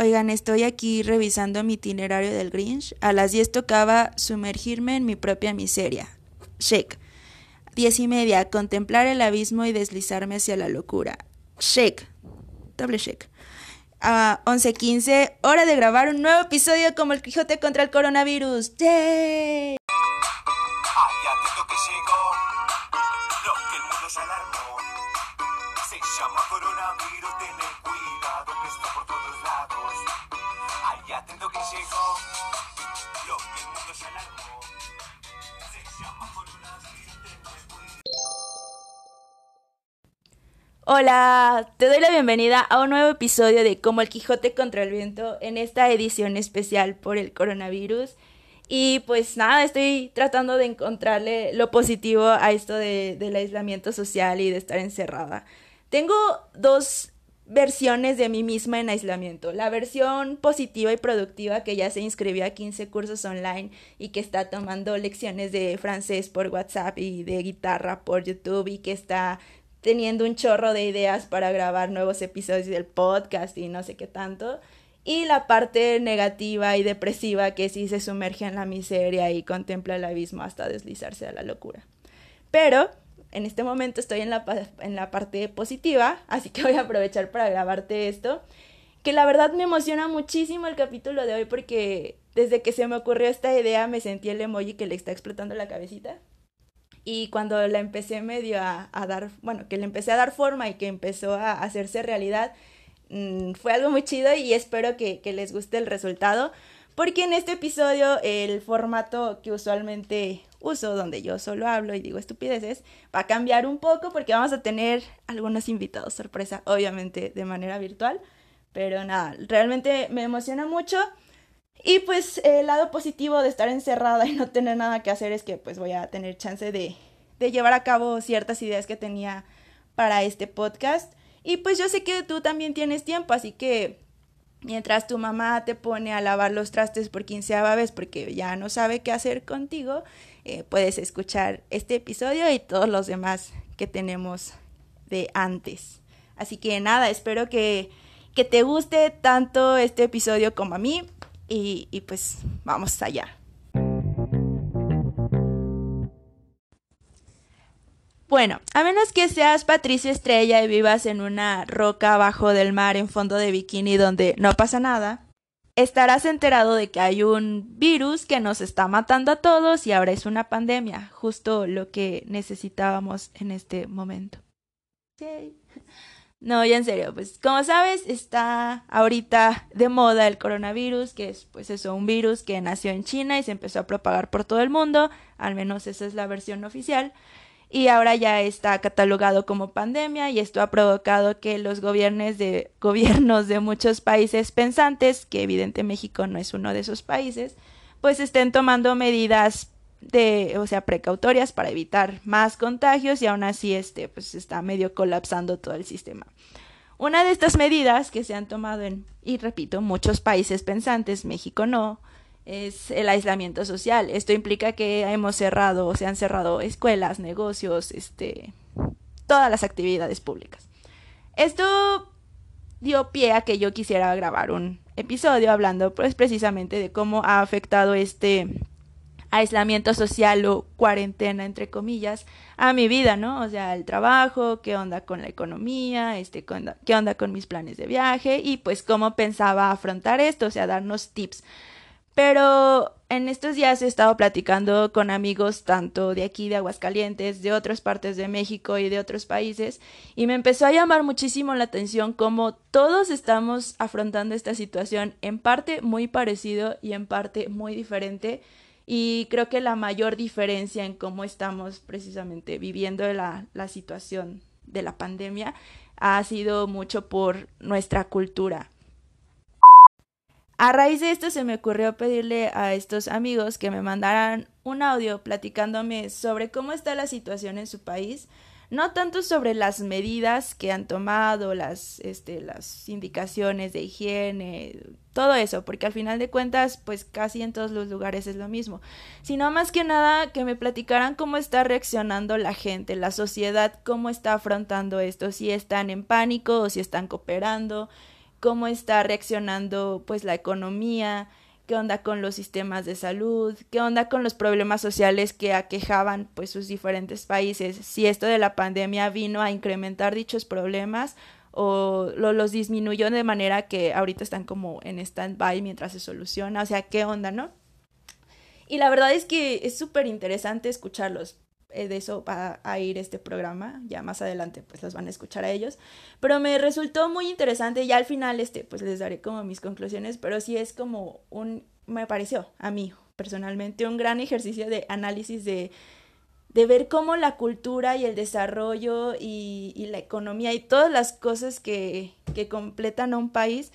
Oigan, estoy aquí revisando mi itinerario del Grinch. A las 10 tocaba sumergirme en mi propia miseria. Check. Diez y media, contemplar el abismo y deslizarme hacia la locura. Check. Doble check. A 11.15, hora de grabar un nuevo episodio como el Quijote contra el coronavirus. ¡Yay! Hola, te doy la bienvenida a un nuevo episodio de Como el Quijote contra el Viento en esta edición especial por el coronavirus. Y pues nada, estoy tratando de encontrarle lo positivo a esto de, del aislamiento social y de estar encerrada. Tengo dos versiones de mí misma en aislamiento. La versión positiva y productiva que ya se inscribió a 15 cursos online y que está tomando lecciones de francés por WhatsApp y de guitarra por YouTube y que está teniendo un chorro de ideas para grabar nuevos episodios del podcast y no sé qué tanto. Y la parte negativa y depresiva que sí se sumerge en la miseria y contempla el abismo hasta deslizarse a la locura. Pero en este momento estoy en la, en la parte positiva, así que voy a aprovechar para grabarte esto. Que la verdad me emociona muchísimo el capítulo de hoy porque desde que se me ocurrió esta idea me sentí el emoji que le está explotando la cabecita. Y cuando la empecé medio a, dar, bueno, que le empecé a dar forma y que empezó a hacerse realidad, mm, fue algo muy chido y espero que, que les guste el resultado. Porque en este episodio el formato que usualmente uso, donde yo solo hablo y digo estupideces, va a cambiar un poco porque vamos a tener algunos invitados sorpresa, obviamente de manera virtual. Pero nada, realmente me emociona mucho. Y pues el lado positivo de estar encerrada y no tener nada que hacer es que pues voy a tener chance de, de llevar a cabo ciertas ideas que tenía para este podcast. Y pues yo sé que tú también tienes tiempo, así que mientras tu mamá te pone a lavar los trastes por quinceava vez porque ya no sabe qué hacer contigo, eh, puedes escuchar este episodio y todos los demás que tenemos de antes. Así que nada, espero que, que te guste tanto este episodio como a mí y, pues vamos allá. Bueno, a menos que seas Patricia Estrella y vivas en una roca abajo del mar en fondo de bikini donde no pasa nada, estarás enterado de que hay un virus que nos está matando a todos y ahora es una pandemia, justo lo que necesitábamos en este momento. No, ya en serio, pues como sabes, está ahorita de moda el coronavirus, que es pues eso, un virus que nació en China y se empezó a propagar por todo el mundo, al menos esa es la versión oficial y ahora ya está catalogado como pandemia y esto ha provocado que los gobiernos de gobiernos de muchos países pensantes, que evidente México no es uno de esos países, pues estén tomando medidas de, o sea, precautorias para evitar más contagios y aún así este pues está medio colapsando todo el sistema. Una de estas medidas que se han tomado en, y repito, muchos países pensantes, México no, es el aislamiento social. Esto implica que hemos cerrado, se han cerrado escuelas, negocios, este, todas las actividades públicas. Esto dio pie a que yo quisiera grabar un episodio hablando pues precisamente de cómo ha afectado este aislamiento social o cuarentena entre comillas a mi vida, ¿no? O sea, el trabajo, qué onda con la economía, este, qué onda, con mis planes de viaje y pues cómo pensaba afrontar esto, o sea, darnos tips. Pero en estos días he estado platicando con amigos tanto de aquí, de Aguascalientes, de otras partes de México y de otros países, y me empezó a llamar muchísimo la atención cómo todos estamos afrontando esta situación en parte muy parecido y en parte muy diferente. Y creo que la mayor diferencia en cómo estamos precisamente viviendo la, situación de la pandemia ha sido mucho por nuestra cultura. A raíz de esto se me ocurrió pedirle a estos amigos que me mandaran un audio platicándome sobre cómo está la situación en su país, no tanto sobre las medidas que han tomado, las, este, las indicaciones de higiene, todo eso, porque al final de cuentas, pues casi en todos los lugares es lo mismo, sino más que nada que me platicaran cómo está reaccionando la gente, la sociedad, cómo está afrontando esto, si están en pánico o si están cooperando, cómo está reaccionando pues la economía, qué onda con los sistemas de salud, qué onda con los problemas sociales que aquejaban pues sus diferentes países, si esto de la pandemia vino a incrementar dichos problemas o lo, los disminuyó de manera que ahorita están como en stand-by mientras se soluciona, o sea, qué onda, ¿no? Y la verdad es que es súper interesante escucharlos. Eh, de eso va a ir este programa, ya más adelante pues los van a escuchar a ellos, pero me resultó muy interesante y al final este pues les daré como mis conclusiones, pero sí es como un, me pareció a mí personalmente un gran ejercicio de análisis de, de ver cómo la cultura y el desarrollo y, y la economía y todas las cosas que, que completan a un país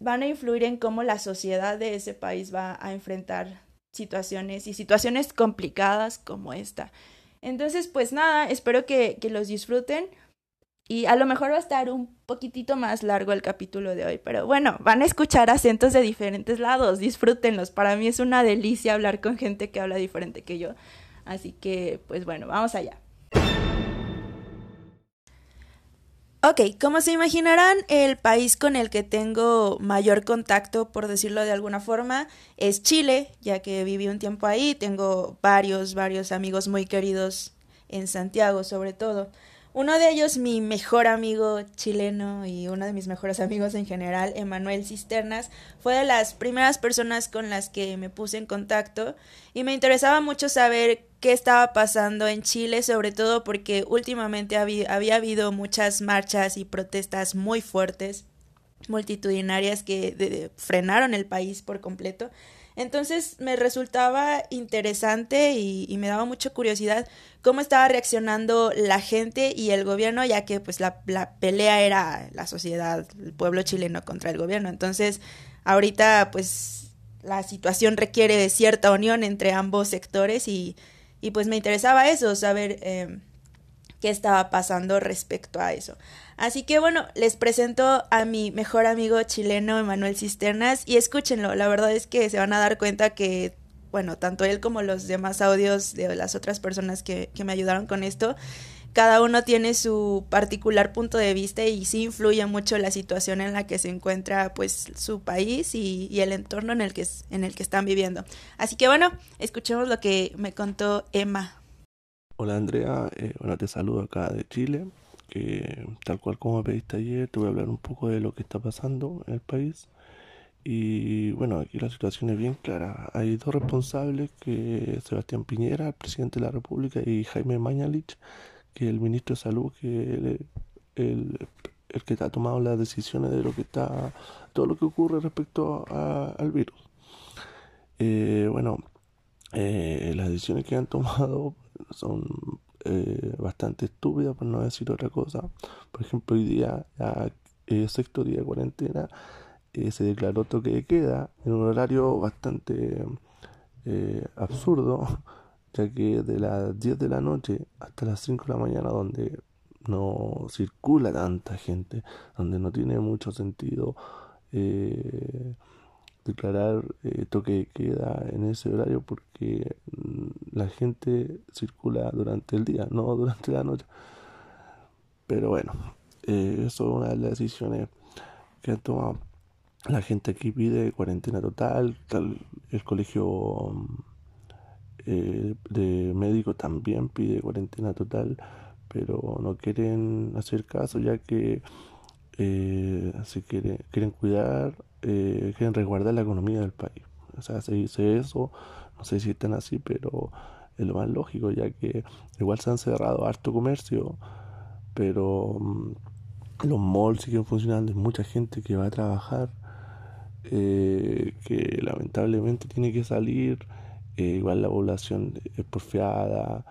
van a influir en cómo la sociedad de ese país va a enfrentar situaciones y situaciones complicadas como esta. Entonces, pues nada, espero que, que, los disfruten. Y a lo mejor va a estar un poquitito más largo el capítulo de hoy, pero bueno, van a escuchar acentos de diferentes lados, disfrútenlos. Para mí es una delicia hablar con gente que habla diferente que yo. Así que, pues bueno, vamos allá. Ok, como se imaginarán, el país con el que tengo mayor contacto, por decirlo de alguna forma, es Chile, ya que viví un tiempo ahí, tengo varios, varios amigos muy queridos en Santiago sobre todo. Uno de ellos, mi mejor amigo chileno y uno de mis mejores amigos en general, Emanuel Cisternas, fue de las primeras personas con las que me puse en contacto y me interesaba mucho saber qué estaba pasando en Chile, sobre todo porque últimamente había, habido muchas marchas y protestas muy fuertes, multitudinarias que frenaron el país por completo. Entonces me resultaba interesante y, y, me daba mucha curiosidad cómo estaba reaccionando la gente y el gobierno, ya que pues la, pelea era la sociedad, el pueblo chileno contra el gobierno. Entonces ahorita pues la situación requiere de cierta unión entre ambos sectores y, y pues me interesaba eso, saber eh, qué estaba pasando respecto a eso. Así que bueno, les presento a mi mejor amigo chileno, Emanuel Cisternas, y escúchenlo, la verdad es que se van a dar cuenta que, bueno, tanto él como los demás audios de las otras personas que, que me ayudaron con esto, cada uno tiene su particular punto de vista y sí influye mucho la situación en la que se encuentra pues su país y, el entorno en el, que, en el que están viviendo. Así que bueno, escuchemos lo que me contó Emma. Hola Andrea, eh, bueno te saludo acá de Chile que tal cual como me pediste ayer, te voy a hablar un poco de lo que está pasando en el país. Y bueno, aquí la situación es bien clara. Hay dos responsables, que Sebastián Piñera, el presidente de la República, y Jaime Mañalich, que es el ministro de Salud, que el, el, el, que ha tomado las decisiones de lo que está, todo lo que ocurre respecto a, al virus. Eh, bueno, eh, las decisiones que han tomado son eh, bastante estúpida, por no decir otra cosa. Por ejemplo, hoy día, eh, sexto día de cuarentena, eh, se declaró toque de queda en un horario bastante eh, absurdo, ya que de las 10 de la noche hasta las 5 de la mañana, donde no circula tanta gente, donde no tiene mucho sentido declarar eh, toque de queda en ese horario porque mm, la gente circula durante el día, no durante la noche. Pero bueno, eh, eso es una de las decisiones que ha tomado. La gente aquí pide cuarentena total, tal, el colegio eh, de médicos también pide cuarentena total, pero no quieren hacer caso ya que eh, se quiere, quieren cuidar eh, quieren resguardar la economía del país. O sea, se dice eso, no sé si están así, pero es lo más lógico, ya que igual se han cerrado harto comercio, pero mmm, los malls siguen funcionando, hay mucha gente que va a trabajar, eh, que lamentablemente tiene que salir, eh, igual la población es porfiada,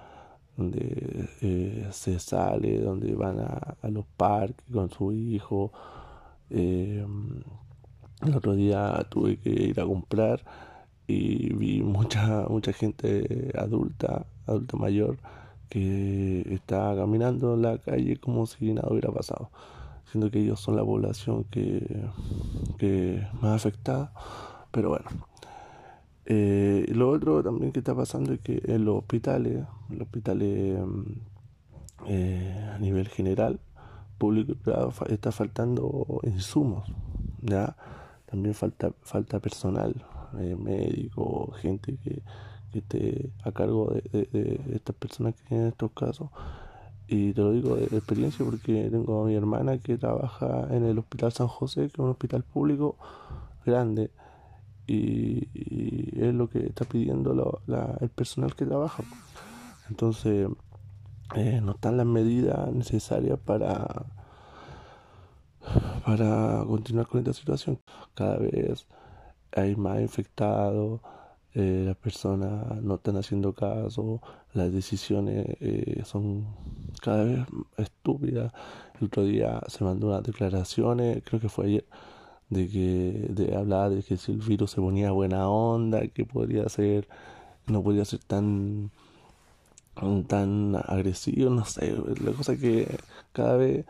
donde eh, se sale, donde van a, a, los parques con su hijo. El otro día tuve que ir a comprar y vi mucha mucha gente adulta, adulta mayor, que estaba caminando en la calle como si nada hubiera pasado. Siendo que ellos son la población que, que más afectada. Pero bueno. Eh, lo otro también que está pasando es que en los hospitales, en los hospitales eh, a nivel general, público y privado está faltando insumos, ¿ya? También falta, falta personal, eh, médico, gente que, que esté a cargo de, de- de estas personas que tienen estos casos. Y te lo digo de, experiencia porque tengo a mi hermana que trabaja en el Hospital San José, que es un hospital público grande, y, es lo que está pidiendo el personal que trabaja. Entonces, eh, no están las medidas necesarias para, para continuar con esta situación. Cada vez hay más infectados, eh, las personas no están haciendo caso, las decisiones eh, son cada vez estúpidas. El otro día se mandó unas declaraciones, creo que fue ayer, de que de hablar de que si el virus se ponía buena onda, que podría ser, no podría ser tan tan agresivo, no sé, la cosa es que cada vez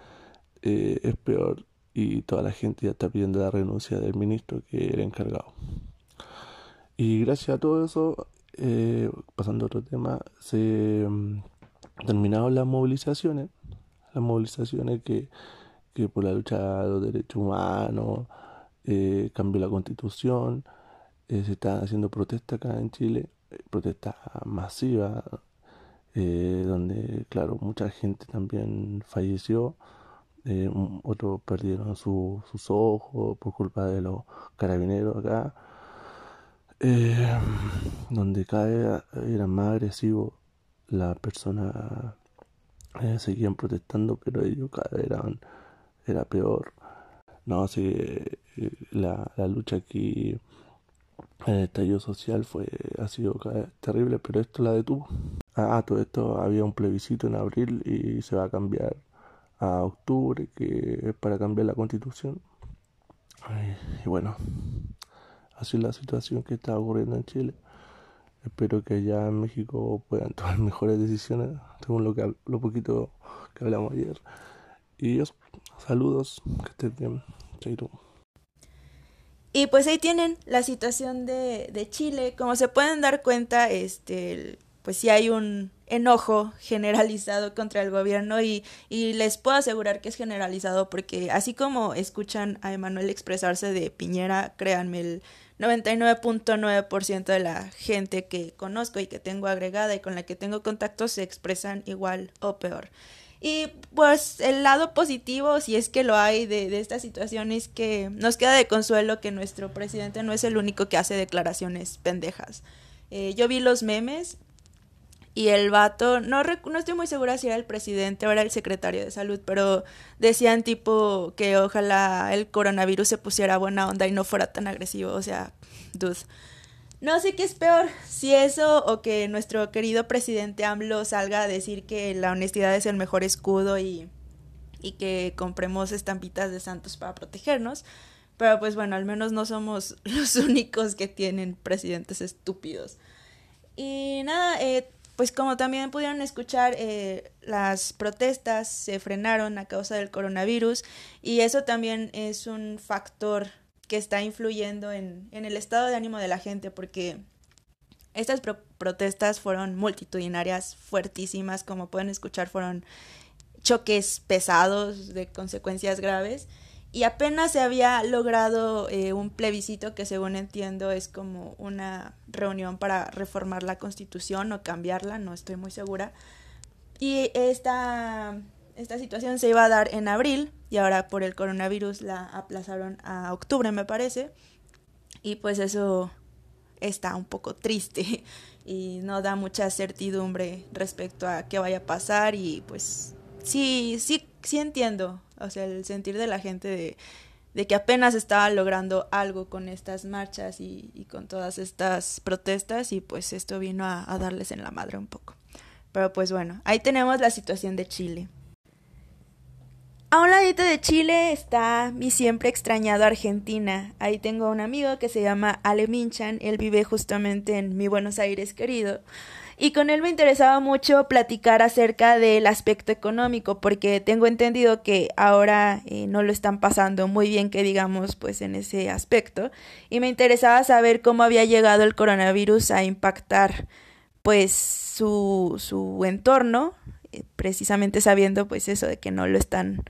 eh, es peor y toda la gente ya está pidiendo la renuncia del ministro que era encargado. Y gracias a todo eso, eh, pasando a otro tema, se mm, terminaron las movilizaciones, las movilizaciones que, que por la lucha de los derechos humanos, eh, cambió la constitución, eh, se están haciendo protestas acá en Chile, eh, protestas masivas, donde, claro, mucha gente también falleció, eh, otros perdieron su- sus ojos por culpa de los carabineros acá, eh, donde cada vez eran más agresivos, las personas eh, seguían protestando, pero ellos cada vez eran, era peor. No, sí, eh, la, la lucha aquí el estallido social fue, ha sido terrible, pero esto la detuvo. Ah, todo esto había un plebiscito en abril y se va a cambiar a octubre, que para cambiar la constitución. Y bueno, así es la situación que está ocurriendo en Chile. Espero que allá en México puedan tomar mejores decisiones, según lo que lo poquito que hablamos ayer. Y saludos, que estés bien. Y pues ahí tienen la situación de, de Chile. Como se pueden dar cuenta, este, pues sí hay un enojo generalizado contra el gobierno y, y les puedo asegurar que es generalizado porque así como escuchan a Emanuel expresarse de Piñera, créanme, el 99.9% de la gente que conozco y que tengo agregada y con la que tengo contacto se expresan igual o peor. Y pues el lado positivo, si es que lo hay de, de esta situación, es que nos queda de consuelo que nuestro presidente no es el único que hace declaraciones pendejas. Eh, yo vi los memes y el vato, no, no estoy muy segura si era el presidente o era el secretario de salud, pero decían tipo que ojalá el coronavirus se pusiera buena onda y no fuera tan agresivo. O sea, dude. No sé qué es peor, si eso o que nuestro querido presidente AMLO salga a decir que la honestidad es el mejor escudo y, y que compremos estampitas de santos para protegernos. Pero pues bueno, al menos no somos los únicos que tienen presidentes estúpidos. Y nada, eh, pues como también pudieron escuchar, eh, las protestas se frenaron a causa del coronavirus y eso también es un factor que está influyendo en, en el estado de ánimo de la gente porque estas pro- protestas fueron multitudinarias, fuertísimas, como pueden escuchar, fueron choques pesados de consecuencias graves y apenas se había logrado eh, un plebiscito que según entiendo es como una reunión para reformar la constitución o cambiarla, no estoy muy segura. Y esta, esta situación se iba a dar en abril y ahora por el coronavirus la aplazaron a octubre me parece. Y pues eso está un poco triste y no da mucha certidumbre respecto a qué vaya a pasar y pues sí, sí, sí entiendo, o sea, el sentir de la gente de, de que apenas estaba logrando algo con estas marchas y, con todas estas protestas y pues esto vino a, a darles en la madre un poco. Pero pues bueno, ahí tenemos la situación de Chile. A un ladito de Chile está mi siempre extrañado Argentina. Ahí tengo un amigo que se llama Ale Minchan. Él vive justamente en mi Buenos Aires querido. Y con él me interesaba mucho platicar acerca del aspecto económico, porque tengo entendido que ahora eh, no lo están pasando muy bien, que digamos, pues en ese aspecto. Y me interesaba saber cómo había llegado el coronavirus a impactar, pues, su, su entorno, eh, precisamente sabiendo, pues, eso de que no lo están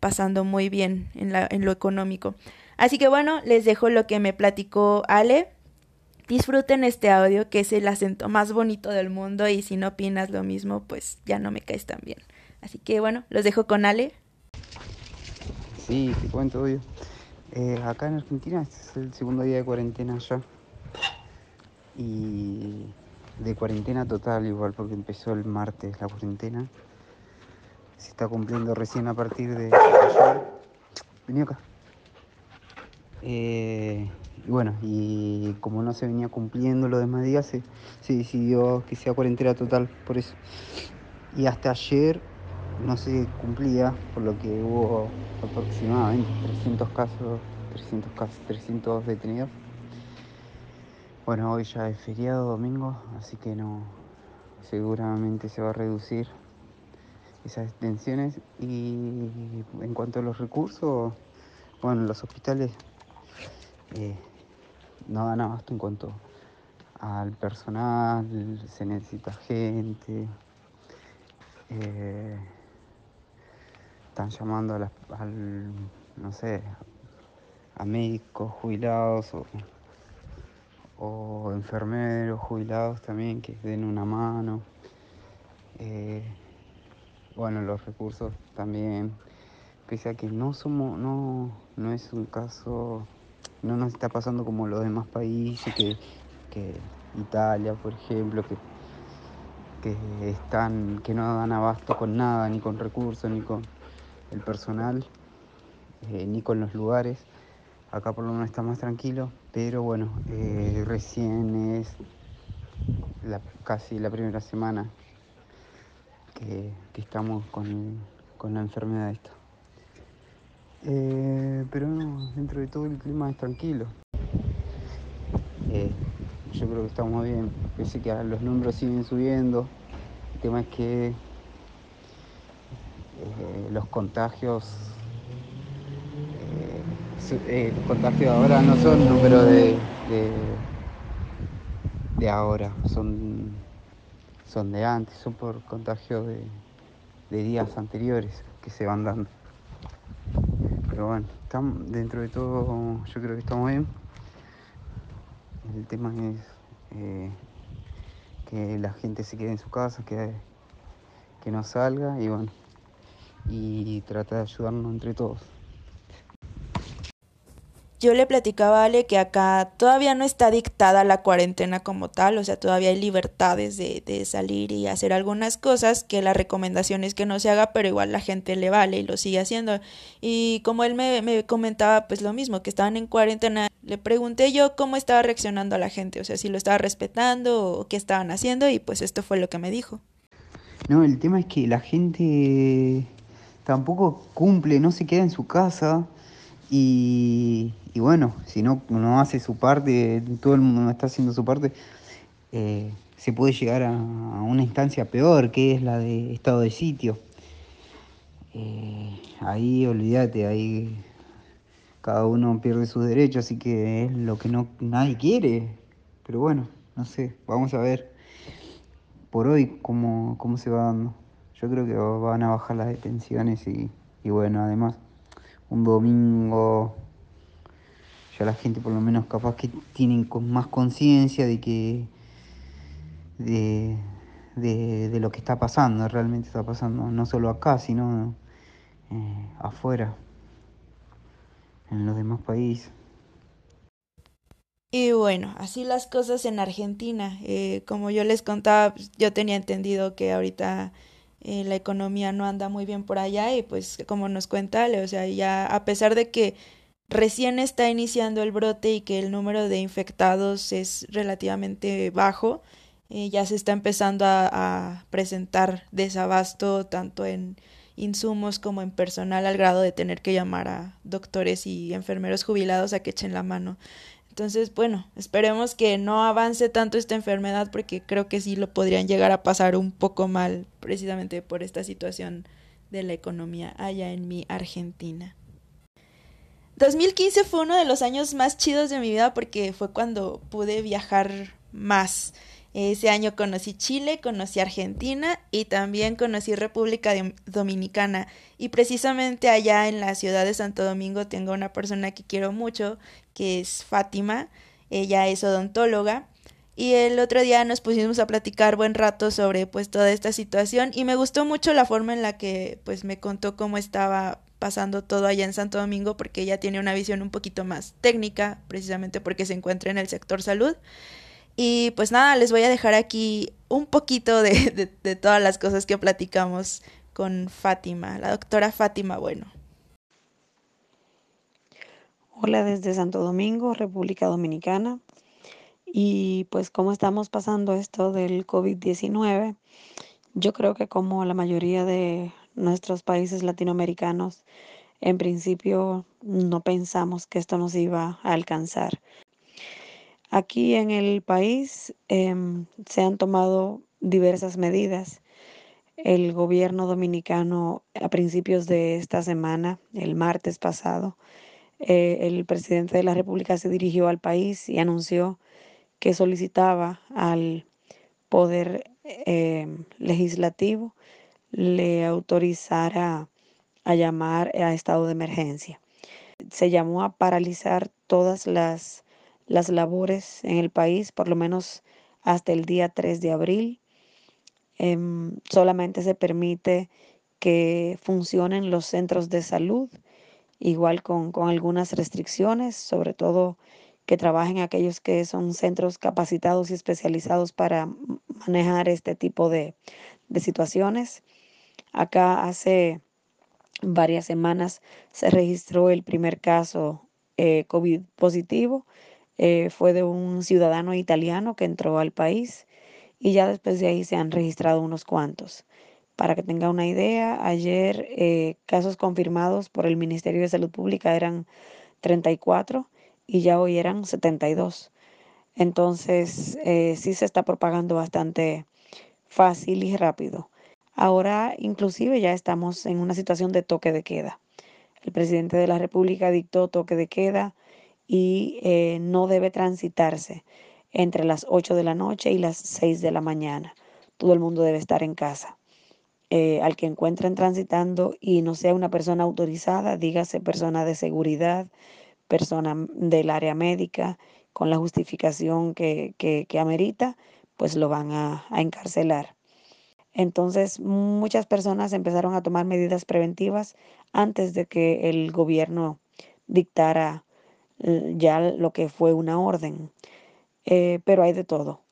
pasando muy bien en, la, en lo económico. Así que bueno, les dejo lo que me platicó Ale. Disfruten este audio que es el acento más bonito del mundo y si no opinas lo mismo, pues ya no me caes tan bien. Así que bueno, los dejo con Ale. Sí, te cuento, obvio. Eh, acá en Argentina este es el segundo día de cuarentena ya. Y de cuarentena total igual, porque empezó el martes la cuarentena. Se está cumpliendo recién a partir de ayer. Vení acá. Eh, y bueno, y como no se venía cumpliendo los demás días, se, se decidió que sea cuarentena total, por eso. Y hasta ayer no se cumplía, por lo que hubo aproximadamente 300 casos, 300 casos, 300 detenidos. Bueno, hoy ya es feriado domingo, así que no, seguramente se va a reducir esas detenciones. Y en cuanto a los recursos, bueno, los hospitales eh, no dan abasto en cuanto al personal, se necesita gente. eh, están llamando a las, al, no sé, a médicos jubilados o, o enfermeros jubilados también que den una mano. Eh, bueno, los recursos también, pese a que no somos, no, no es un caso, no nos está pasando como los demás países, que, que Italia, por ejemplo, que, que están, que no dan abasto con nada, ni con recursos, ni con el personal, eh, ni con los lugares. Acá por lo menos está más tranquilo, pero bueno, eh, recién es la, casi la primera semana que, que estamos con, con la enfermedad esta. Eh, pero no, dentro de todo el clima es tranquilo. Eh, yo creo que estamos bien, pese que los números siguen subiendo. El tema es que eh, los contagios, los contagios ahora no son números de, de, de ahora, son, son de antes, son por contagios de, de días anteriores que se van dando. Pero bueno, estamos, dentro de todo yo creo que estamos bien. El tema es eh, que la gente se quede en su casa, que, que no salga y bueno, y trata de ayudarnos entre todos. Yo le platicaba a Ale que acá todavía no está dictada la cuarentena como tal, o sea, todavía hay libertades de, salir y hacer algunas cosas que la recomendación es que no se haga, pero igual la gente le vale y lo sigue haciendo. Y como él me, me comentaba pues lo mismo, que estaban en cuarentena, le pregunté yo cómo estaba reaccionando a la gente, o sea, si lo estaba respetando o qué estaban haciendo y pues esto fue lo que me dijo. No, el tema es que la gente tampoco cumple, no se queda en su casa y, y bueno, si no, no hace su parte, todo el mundo no está haciendo su parte, eh, se puede llegar a, una instancia peor, que es la de estado de sitio. Eh, ahí olvídate, ahí cada uno pierde sus derechos, así que es lo que no nadie quiere. Pero bueno, no sé, vamos a ver por hoy cómo, cómo se va dando. Yo creo que van a bajar las detenciones y, y bueno, además un domingo ya la gente por lo menos capaz que tienen con más conciencia de que de, de, lo que está pasando, realmente está pasando, no solo acá, sino eh, afuera, en los demás países. Y bueno, así las cosas en Argentina. Eh, como yo les contaba, pues, yo tenía entendido que ahorita eh, la economía no anda muy bien por allá y pues como nos cuenta o sea, ya a pesar de que recién está iniciando el brote y que el número de infectados es relativamente bajo, eh, ya se está empezando a, a presentar desabasto tanto en insumos como en personal al grado de tener que llamar a doctores y enfermeros jubilados a que echen la mano. Entonces, bueno, esperemos que no avance tanto esta enfermedad porque creo que sí lo podrían llegar a pasar un poco mal precisamente por esta situación de la economía allá en mi Argentina. 2015 fue uno de los años más chidos de mi vida porque fue cuando pude viajar más. Ese año conocí Chile, conocí Argentina y también conocí República Dominicana. Y precisamente allá en la ciudad de Santo Domingo tengo una persona que quiero mucho, que es Fátima. Ella es odontóloga. Y el otro día nos pusimos a platicar buen rato sobre pues toda esta situación y me gustó mucho la forma en la que pues me contó cómo estaba pasando todo allá en Santo Domingo porque ella tiene una visión un poquito más técnica, precisamente porque se encuentra en el sector salud. Y pues nada, les voy a dejar aquí un poquito de, todas las cosas que platicamos con Fátima, la doctora Fátima Bueno. Hola desde Santo Domingo, República Dominicana. Y pues cómo estamos pasando esto del COVID-19, yo creo que como la mayoría de nuestros países latinoamericanos, en principio no pensamos que esto nos iba a alcanzar. Aquí en el país em, se han tomado diversas medidas. El gobierno dominicano a principios de esta semana, el martes pasado, eh, el presidente de la República se dirigió al país y anunció que solicitaba al poder em, legislativo le autorizara a llamar a estado de emergencia. Se llamó a paralizar todas las las labores en el país, por lo menos hasta el día 3 de abril. Em, solamente se permite que funcionen los centros de salud, igual con, algunas restricciones, sobre todo que trabajen aquellos que son centros capacitados y especializados para manejar este tipo de, situaciones. Acá hace varias semanas se registró el primer caso eh, COVID positivo eh, fue de un ciudadano italiano que entró al país y ya después de ahí se han registrado unos cuantos. Para que tenga una idea, ayer eh, casos confirmados por el Ministerio de Salud Pública eran 34 y ya hoy eran 72. Entonces, sí se está propagando bastante fácil y rápido. Ahora, inclusive, ya estamos en una situación de toque de queda. El presidente de la República dictó toque de queda y eh, no debe transitarse entre las 8 de la noche y las 6 de la mañana. Todo el mundo debe estar en casa. Eh, al que encuentren transitando y no sea una persona autorizada, dígase persona de seguridad, persona del área médica, con la justificación que, que, amerita, pues lo van a, a encarcelar. Entonces, muchas personas empezaron a tomar medidas preventivas antes de que el gobierno dictara eh, ya lo que fue una orden. Eh, pero hay de todo.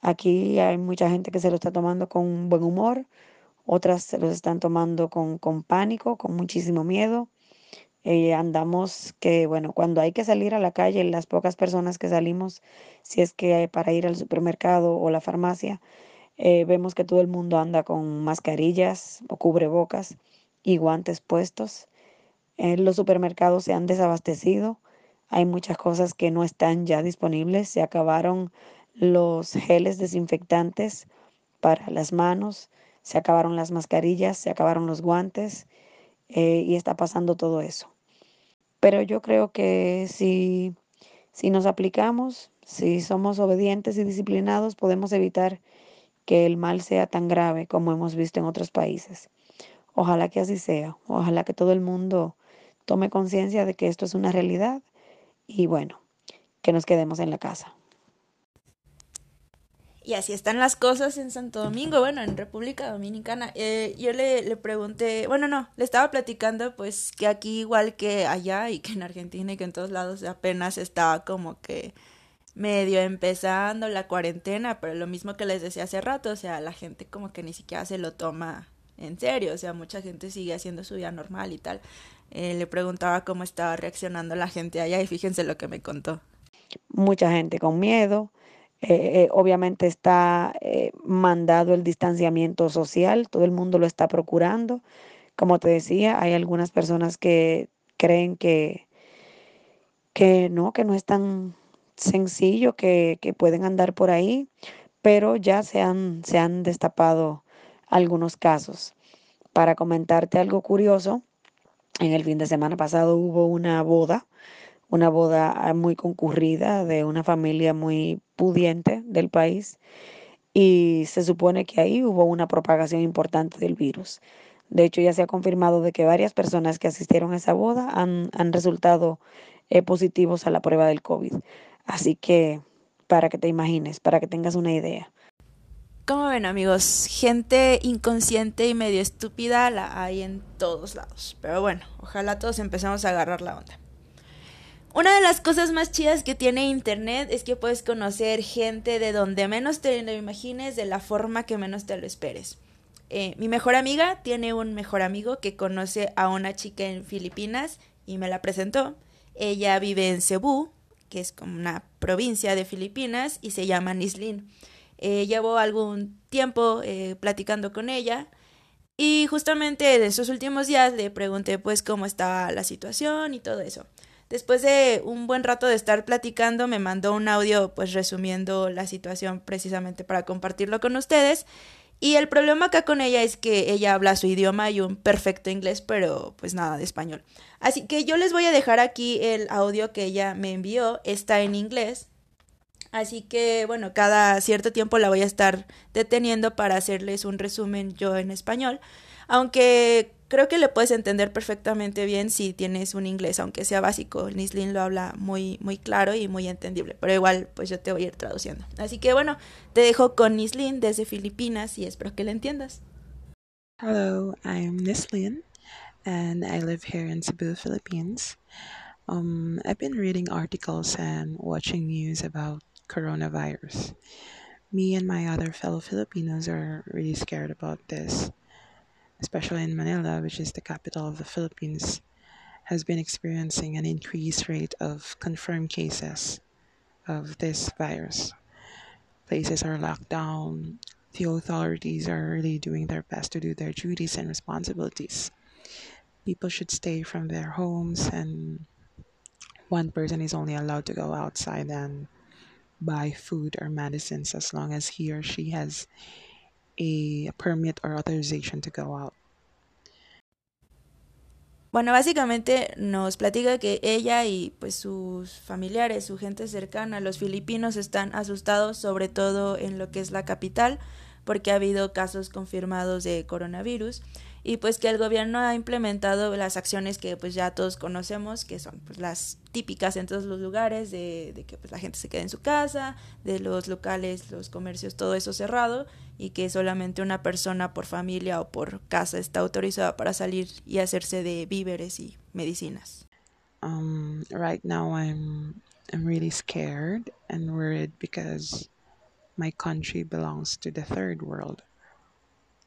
Aquí hay mucha gente que se lo está tomando con buen humor, otras se lo están tomando con, con pánico, con muchísimo miedo. Eh, andamos que, bueno, cuando hay que salir a la calle, las pocas personas que salimos, si es que para ir al supermercado o la farmacia, vemos que todo el mundo anda con mascarillas o cubrebocas y guantes puestos. los supermercados se han desabastecido. Hay muchas cosas que no están ya disponibles. Se acabaron los geles desinfectantes para las manos, se acabaron las mascarillas, se acabaron los guantes eh, y está pasando todo eso. Pero yo creo que si, si nos aplicamos, si somos obedientes y disciplinados, podemos evitar que el mal sea tan grave como hemos visto en otros países. Ojalá que así sea. Ojalá que todo el mundo tome conciencia de que esto es una realidad y bueno, que nos quedemos en la casa. Y así están las cosas en Santo Domingo, bueno, en República Dominicana. Eh, yo le, le pregunté, bueno, no, le estaba platicando pues que aquí igual que allá y que en Argentina y que en todos lados apenas estaba como que medio empezando la cuarentena, pero lo mismo que les decía hace rato, o sea, la gente como que ni siquiera se lo toma en serio, o sea, mucha gente sigue haciendo su vida normal y tal. Eh, le preguntaba cómo estaba reaccionando la gente allá y fíjense lo que me contó. Mucha gente con miedo. Eh, eh, obviamente está mandado el distanciamiento social, todo el mundo lo está procurando. Como te decía, hay algunas personas que creen que, que no, que no es sencillo, que, que pueden andar por ahí, pero ya se han, se han destapado algunos casos. Para comentarte algo curioso, en el fin de semana pasado hubo una boda, una boda ah, muy concurrida de una familia muy pudiente del país. y se supone que ahí hubo una propagación importante del virus. De hecho, ya se ha confirmado de que varias personas que asistieron a esa boda han, han resultado eh, positivos a la prueba del COVID. Así que, para que te imagines, para que tengas una idea. Como ven amigos, gente inconsciente y medio estúpida la hay en todos lados. Pero bueno, ojalá todos empecemos a agarrar la onda. Una de las cosas más chidas que tiene Internet es que puedes conocer gente de donde menos te lo imagines, de la forma que menos te lo esperes. Eh, mi mejor amiga tiene un mejor amigo que conoce a una chica en Filipinas y me la presentó. Ella vive en Cebu, que es como una provincia de Filipinas, y se llama Nislin. Eh, llevo algún tiempo eh, platicando con ella y justamente en esos últimos días le pregunté pues cómo estaba la situación y todo eso. Después de un buen rato de estar platicando, me mandó un audio pues resumiendo la situación precisamente para compartirlo con ustedes. Y el problema acá con ella es que ella habla su idioma y un perfecto inglés, pero pues nada de español. Así que yo les voy a dejar aquí el audio que ella me envió. Está en inglés. Así que bueno, cada cierto tiempo la voy a estar deteniendo para hacerles un resumen yo en español. Aunque creo que le puedes entender perfectamente bien si tienes un inglés, aunque sea básico. Nislin lo habla muy, muy claro y muy entendible, pero igual pues yo te voy a ir traduciendo. Así que bueno, te dejo con Nislin desde Filipinas y espero que le entiendas. Hello, I'm Nislin and I live here in Cebu, Philippines. Um, I've been reading articles and watching news about coronavirus. Me and my other fellow Filipinos are really scared about this. Especially in Manila, which is the capital of the Philippines, has been experiencing an increased rate of confirmed cases of this virus. Places are locked down. The authorities are really doing their best to do their duties and responsibilities. People should stay from their homes, and one person is only allowed to go outside and buy food or medicines as long as he or she has a permit or authorization to go out. Bueno, básicamente nos platica que ella y pues sus familiares, su gente cercana, los filipinos están asustados sobre todo en lo que es la capital porque ha habido casos confirmados de coronavirus y pues que el gobierno ha implementado las acciones que pues ya todos conocemos, que son pues las típicas en todos los lugares, de, de que pues la gente se quede en su casa, de los locales, los comercios, todo eso cerrado y que solamente una persona por familia o por casa está autorizada para salir y hacerse de víveres y medicinas. Um, right now I'm I'm really scared and worried because my country belongs to the third world.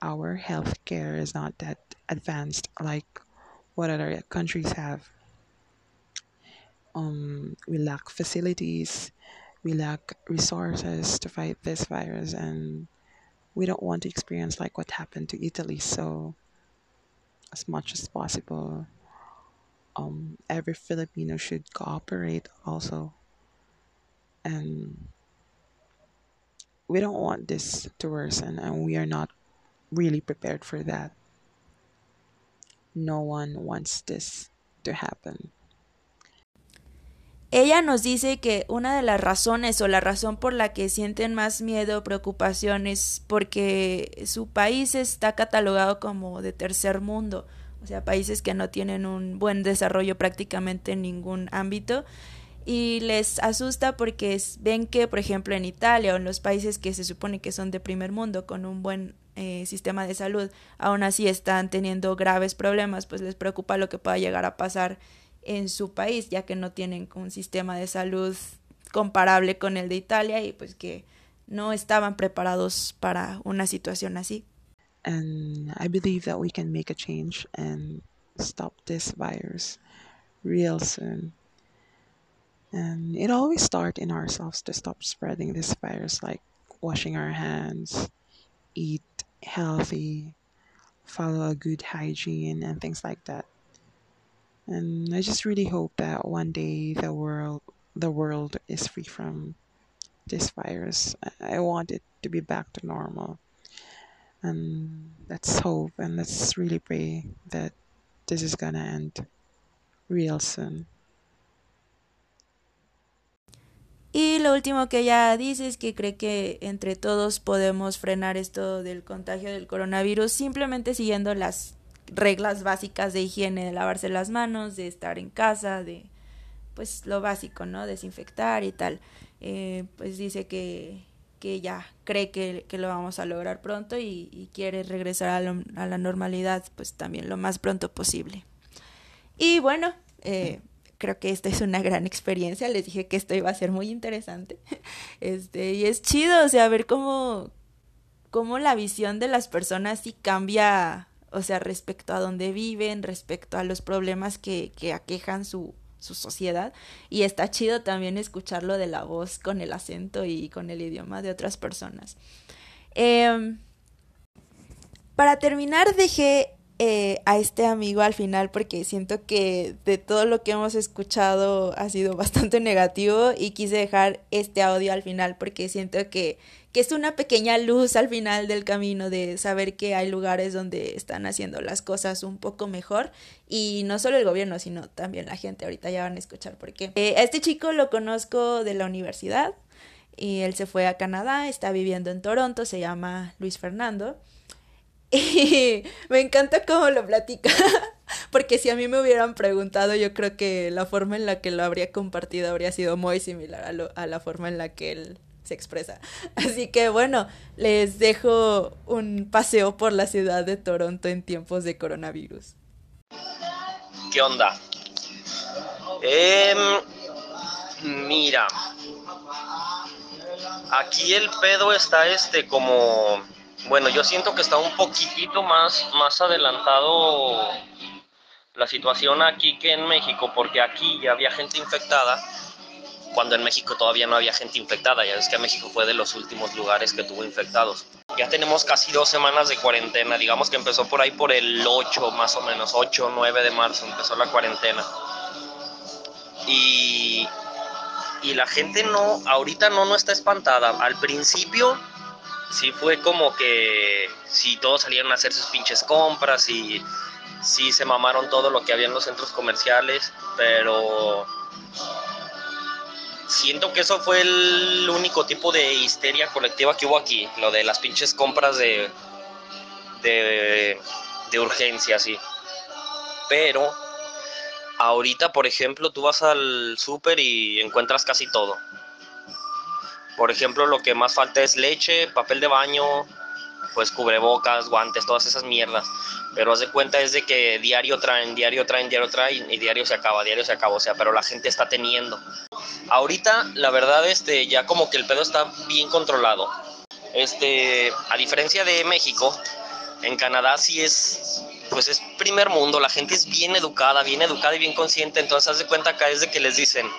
our healthcare is not that advanced like what other countries have. Um, we lack facilities, we lack resources to fight this virus, and we don't want to experience like what happened to Italy. So, as much as possible, um, every Filipino should cooperate also. And we don't want this to worsen, and we are not really prepared for that. No one wants this to happen. Ella nos dice que una de las razones o la razón por la que sienten más miedo o preocupación es porque su país está catalogado como de tercer mundo, o sea, países que no tienen un buen desarrollo prácticamente en ningún ámbito. Y les asusta porque ven que, por ejemplo, en Italia o en los países que se supone que son de primer mundo con un buen eh, sistema de salud aún así están teniendo graves problemas, pues les preocupa lo que pueda llegar a pasar en su país, ya que no tienen un sistema de salud comparable con el de Italia y pues que no estaban preparados para una situación así. And I believe that we can make a change and stop this virus real soon. And it always starts in ourselves to stop spreading this virus, like washing our hands, eat healthy, follow a good hygiene, and things like that. And I just really hope that one day the world the world is free from this virus. I want it to be back to normal. And let's hope and let's really pray that this is gonna end real soon. Y lo último que ella dice es que cree que entre todos podemos frenar esto del contagio del coronavirus simplemente siguiendo las reglas básicas de higiene, de lavarse las manos, de estar en casa, de pues lo básico, ¿no? Desinfectar y tal. Eh, pues dice que, que ya cree que, que, lo vamos a lograr pronto y, quiere regresar a, lo, a, la normalidad pues también lo más pronto posible. Y bueno, eh, creo que esta es una gran experiencia. Les dije que esto iba a ser muy interesante. Este, y es chido, o sea, ver cómo, cómo la visión de las personas sí cambia, o sea, respecto a dónde viven, respecto a los problemas que, que aquejan su, su sociedad. Y está chido también escucharlo de la voz con el acento y con el idioma de otras personas. Eh, para terminar, dejé eh, a este amigo al final porque siento que de todo lo que hemos escuchado ha sido bastante negativo y quise dejar este audio al final porque siento que, que es una pequeña luz al final del camino de saber que hay lugares donde están haciendo las cosas un poco mejor y no solo el gobierno sino también la gente ahorita ya van a escuchar por qué. Eh, a este chico lo conozco de la universidad y él se fue a Canadá, está viviendo en Toronto, se llama Luis Fernando. Y me encanta cómo lo platica, porque si a mí me hubieran preguntado, yo creo que la forma en la que lo habría compartido habría sido muy similar a, lo, a la forma en la que él se expresa. Así que bueno, les dejo un paseo por la ciudad de Toronto en tiempos de coronavirus. ¿Qué onda? Eh, mira, aquí el pedo está este como bueno, yo siento que está un poquitito más, más adelantado la situación aquí que en México, porque aquí ya había gente infectada, cuando en México todavía no había gente infectada. Ya es que México fue de los últimos lugares que tuvo infectados. Ya tenemos casi dos semanas de cuarentena, digamos que empezó por ahí por el 8 más o menos, 8 o 9 de marzo empezó la cuarentena. Y, y la gente no, ahorita no, no está espantada. Al principio sí fue como que si todos salieron a hacer sus pinches compras y sí se mamaron todo lo que había en los centros comerciales, pero siento que eso fue el único tipo de histeria colectiva que hubo aquí, lo de las pinches compras de, de, de urgencia, sí. Pero ahorita, por ejemplo, tú vas al súper y encuentras casi todo. Por ejemplo, lo que más falta es leche, papel de baño, pues cubrebocas, guantes, todas esas mierdas. Pero haz de cuenta es de que diario traen, diario traen, diario traen y diario se acaba, diario se acaba, o sea, pero la gente está teniendo. Ahorita, la verdad, este, ya como que el pedo está bien controlado. Este, a diferencia de México, en Canadá sí es, pues es primer mundo, la gente es bien educada, bien educada y bien consciente, entonces haz de cuenta acá es de que les dicen,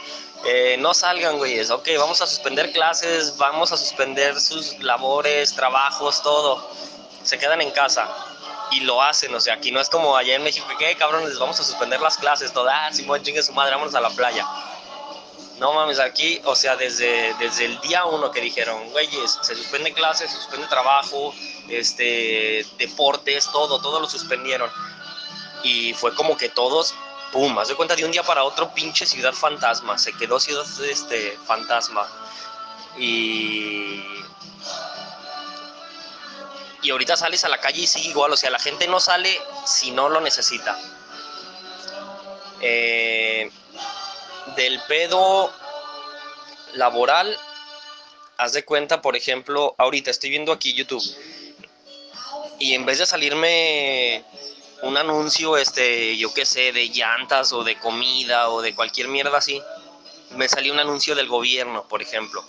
eh, no salgan, güeyes, ok, vamos a suspender clases, vamos a suspender sus labores, trabajos, todo. Se quedan en casa y lo hacen, o sea, aquí no es como allá en México, que cabrón, les vamos a suspender las clases, todas, ah, Simón, chingue su madre, vámonos a la playa. No mames, aquí, o sea, desde, desde el día uno que dijeron, güeyes, se suspende clases, se suspende trabajo, este, deportes, todo, todo lo suspendieron. Y fue como que todos pum, haz de cuenta de un día para otro, pinche ciudad fantasma, se quedó ciudad este, fantasma. Y. Y ahorita sales a la calle y sigue igual, o sea, la gente no sale si no lo necesita. Eh, del pedo laboral, haz de cuenta, por ejemplo, ahorita estoy viendo aquí YouTube y en vez de salirme un anuncio, este, yo qué sé, de llantas o de comida o de cualquier mierda así, me salió un anuncio del gobierno, por ejemplo.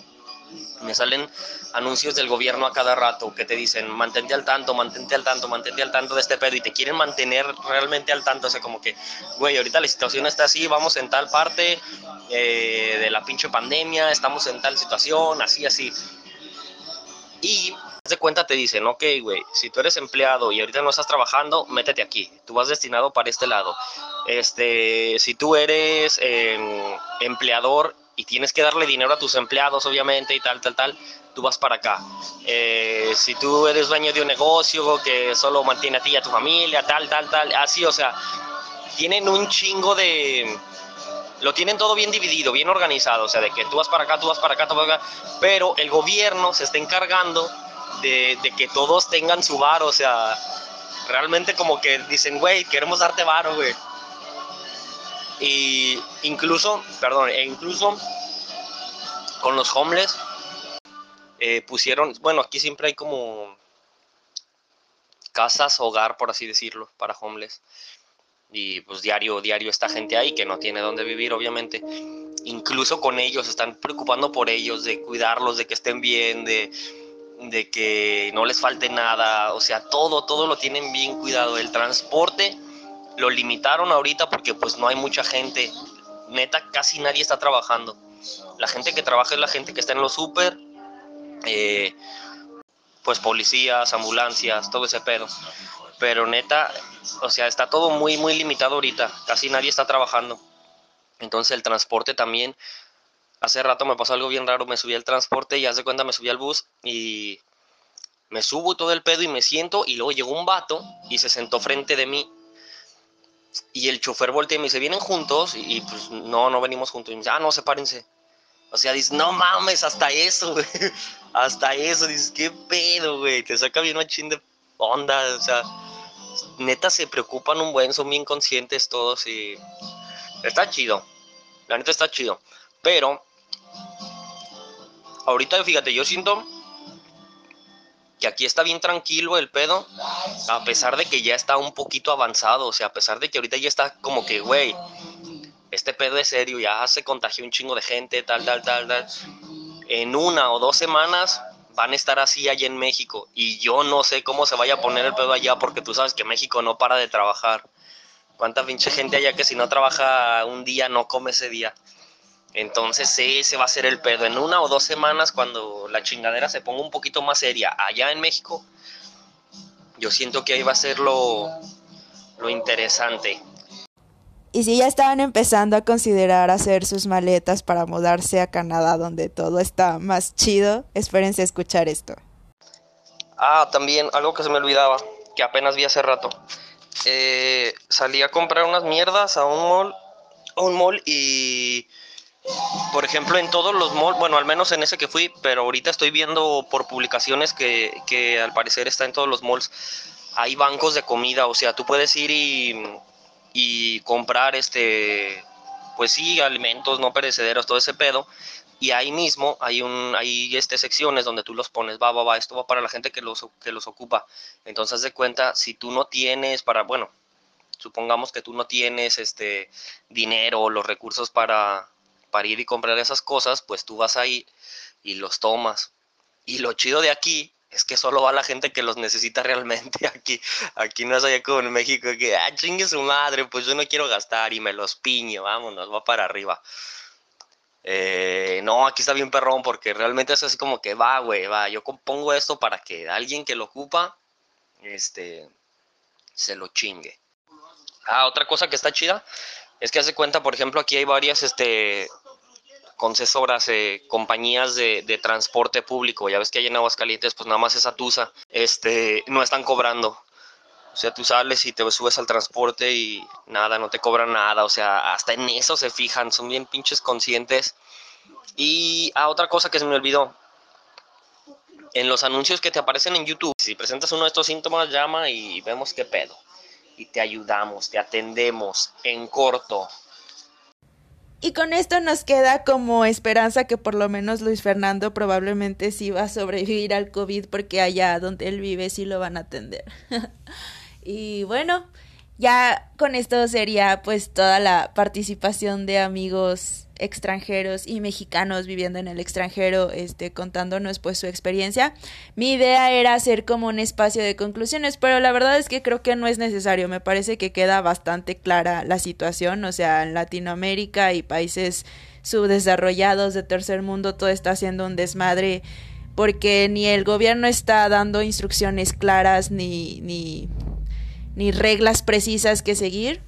Me salen anuncios del gobierno a cada rato que te dicen, mantente al tanto, mantente al tanto, mantente al tanto de este pedo y te quieren mantener realmente al tanto. O sea, como que, güey, ahorita la situación está así, vamos en tal parte eh, de la pinche pandemia, estamos en tal situación, así, así. Y de cuenta te dicen, ok, güey, si tú eres empleado y ahorita no estás trabajando, métete aquí, tú vas destinado para este lado. Este, si tú eres eh, empleador y tienes que darle dinero a tus empleados, obviamente, y tal, tal, tal, tú vas para acá. Eh, si tú eres dueño de un negocio que solo mantiene a ti y a tu familia, tal, tal, tal, así, o sea, tienen un chingo de, lo tienen todo bien dividido, bien organizado, o sea, de que tú vas para acá, tú vas para acá, tú vas para acá, pero el gobierno se está encargando de, de que todos tengan su bar, o sea, realmente como que dicen, güey, queremos darte varo, güey. Y incluso, perdón, e incluso con los homeless eh, pusieron, bueno, aquí siempre hay como casas, hogar, por así decirlo, para homeless. Y pues diario, diario está gente ahí que no tiene dónde vivir, obviamente. Incluso con ellos, están preocupando por ellos, de cuidarlos, de que estén bien, de, de que no les falte nada. O sea, todo, todo lo tienen bien cuidado. El transporte lo limitaron ahorita porque pues no hay mucha gente. Neta, casi nadie está trabajando. La gente que trabaja es la gente que está en los súper, eh, pues policías, ambulancias, todo ese pedo. Pero neta, o sea, está todo muy, muy limitado ahorita. Casi nadie está trabajando. Entonces el transporte también. Hace rato me pasó algo bien raro. Me subí al transporte y hace cuenta me subí al bus y me subo todo el pedo y me siento. Y luego llegó un vato y se sentó frente de mí. Y el chofer voltea y me dice, ¿vienen juntos? Y, pues no, no venimos juntos. Y me dice, ah, no, sepárense. O sea, dice, no mames, hasta eso, güey. Hasta eso, dices, qué pedo, güey. Te saca bien machín de onda, o sea, neta se preocupan un buen, son bien conscientes todos y está chido. La neta está chido. Pero, ahorita fíjate, yo siento que aquí está bien tranquilo el pedo, a pesar de que ya está un poquito avanzado, o sea, a pesar de que ahorita ya está como que, güey, este pedo es serio, ya se contagió un chingo de gente, tal, tal, tal, tal. En una o dos semanas van a estar así allá en México y yo no sé cómo se vaya a poner el pedo allá porque tú sabes que México no para de trabajar. ¿Cuánta pinche gente allá que si no trabaja un día no come ese día? Entonces ese va a ser el pedo. En una o dos semanas cuando la chingadera se ponga un poquito más seria allá en México, yo siento que ahí va a ser lo, lo interesante. Y si ya estaban empezando a considerar hacer sus maletas para mudarse a Canadá, donde todo está más chido, espérense a escuchar esto. Ah, también algo que se me olvidaba, que apenas vi hace rato. Eh, salí a comprar unas mierdas a un mall, a un mall y, por ejemplo, en todos los malls, bueno, al menos en ese que fui, pero ahorita estoy viendo por publicaciones que, que al parecer está en todos los malls, hay bancos de comida, o sea, tú puedes ir y y comprar este pues sí alimentos no perecederos todo ese pedo y ahí mismo hay un hay este secciones donde tú los pones va va va esto va para la gente que los que los ocupa. Entonces de cuenta si tú no tienes para bueno supongamos que tú no tienes este dinero o los recursos para para ir y comprar esas cosas pues tú vas ahí y los tomas y lo chido de aquí es que solo va la gente que los necesita realmente aquí. Aquí no es allá como en México que, ah, chingue su madre, pues yo no quiero gastar y me los piño, vámonos, va para arriba. Eh, no, aquí está bien perrón porque realmente es así como que va, güey, va, yo compongo esto para que alguien que lo ocupa, este, se lo chingue. Ah, otra cosa que está chida es que hace cuenta, por ejemplo, aquí hay varias, este, concesoras, eh, compañías de, transporte público, ya ves que hay en Aguascalientes, pues nada más esa tusa, este, no están cobrando. O sea, tú sales y te subes al transporte y nada, no te cobran nada. O sea, hasta en eso se fijan, son bien pinches conscientes. Y a ah, otra cosa que se me olvidó. En los anuncios que te aparecen en YouTube, si presentas uno de estos síntomas, llama y vemos qué pedo. Y te ayudamos, te atendemos en corto. Y con esto nos queda como esperanza que por lo menos Luis Fernando probablemente sí va a sobrevivir al COVID porque allá donde él vive sí lo van a atender. y bueno, ya con esto sería pues toda la participación de amigos extranjeros y mexicanos viviendo en el extranjero, este, contándonos pues su experiencia. Mi idea era hacer como un espacio de conclusiones, pero la verdad es que creo que no es necesario. Me parece que queda bastante clara la situación, o sea, en Latinoamérica y países subdesarrollados de tercer mundo todo está haciendo un desmadre porque ni el gobierno está dando instrucciones claras ni, ni, ni reglas precisas que seguir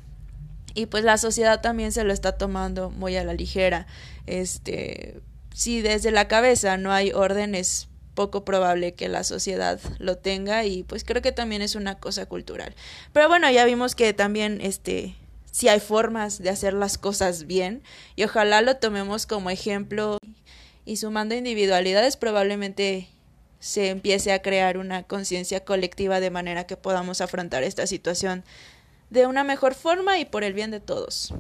y pues la sociedad también se lo está tomando muy a la ligera. Este, si desde la cabeza no hay orden, es poco probable que la sociedad lo tenga y pues creo que también es una cosa cultural. Pero bueno, ya vimos que también este si hay formas de hacer las cosas bien y ojalá lo tomemos como ejemplo y sumando individualidades probablemente se empiece a crear una conciencia colectiva de manera que podamos afrontar esta situación de una mejor forma y por el bien de todos.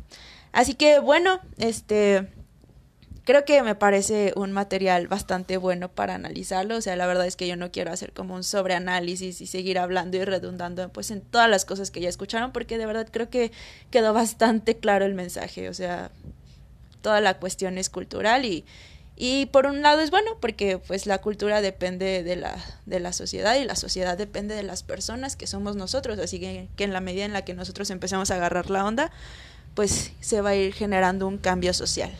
Así que bueno, este creo que me parece un material bastante bueno para analizarlo. O sea, la verdad es que yo no quiero hacer como un sobreanálisis y seguir hablando y redundando pues en todas las cosas que ya escucharon, porque de verdad creo que quedó bastante claro el mensaje. O sea, toda la cuestión es cultural y, y por un lado es bueno porque pues la cultura depende de la, de la sociedad y la sociedad depende de las personas que somos nosotros. Así que, que en la medida en la que nosotros empecemos a agarrar la onda, pues se va a ir generando un cambio social.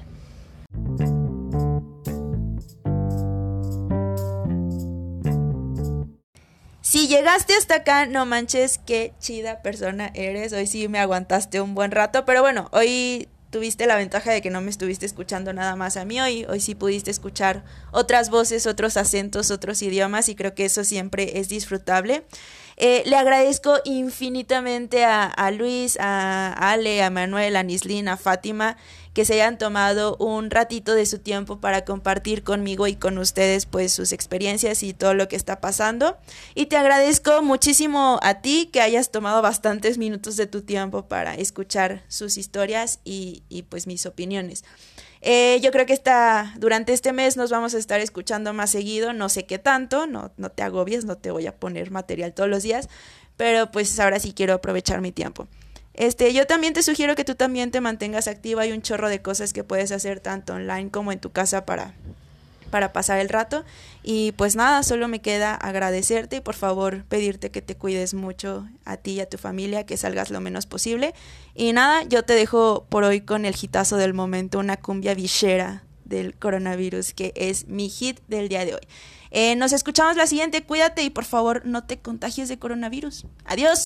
Si llegaste hasta acá, no manches, qué chida persona eres. Hoy sí me aguantaste un buen rato, pero bueno, hoy tuviste la ventaja de que no me estuviste escuchando nada más a mí hoy. Hoy sí pudiste escuchar otras voces, otros acentos, otros idiomas y creo que eso siempre es disfrutable. Eh, le agradezco infinitamente a, a, Luis, a Ale, a Manuel, a Nislin, a Fátima, que se hayan tomado un ratito de su tiempo para compartir conmigo y con ustedes pues sus experiencias y todo lo que está pasando. Y te agradezco muchísimo a ti que hayas tomado bastantes minutos de tu tiempo para escuchar sus historias y, y pues mis opiniones. Eh, yo creo que está, durante este mes nos vamos a estar escuchando más seguido, no sé qué tanto, no, no te agobies, no te voy a poner material todos los días, pero pues ahora sí quiero aprovechar mi tiempo. Este, yo también te sugiero que tú también te mantengas activa, hay un chorro de cosas que puedes hacer tanto online como en tu casa para para pasar el rato. Y pues nada, solo me queda agradecerte y por favor pedirte que te cuides mucho a ti y a tu familia, que salgas lo menos posible. Y nada, yo te dejo por hoy con el hitazo del momento, una cumbia villera del coronavirus, que es mi hit del día de hoy. Eh, nos escuchamos la siguiente, cuídate y por favor no te contagies de coronavirus. Adiós.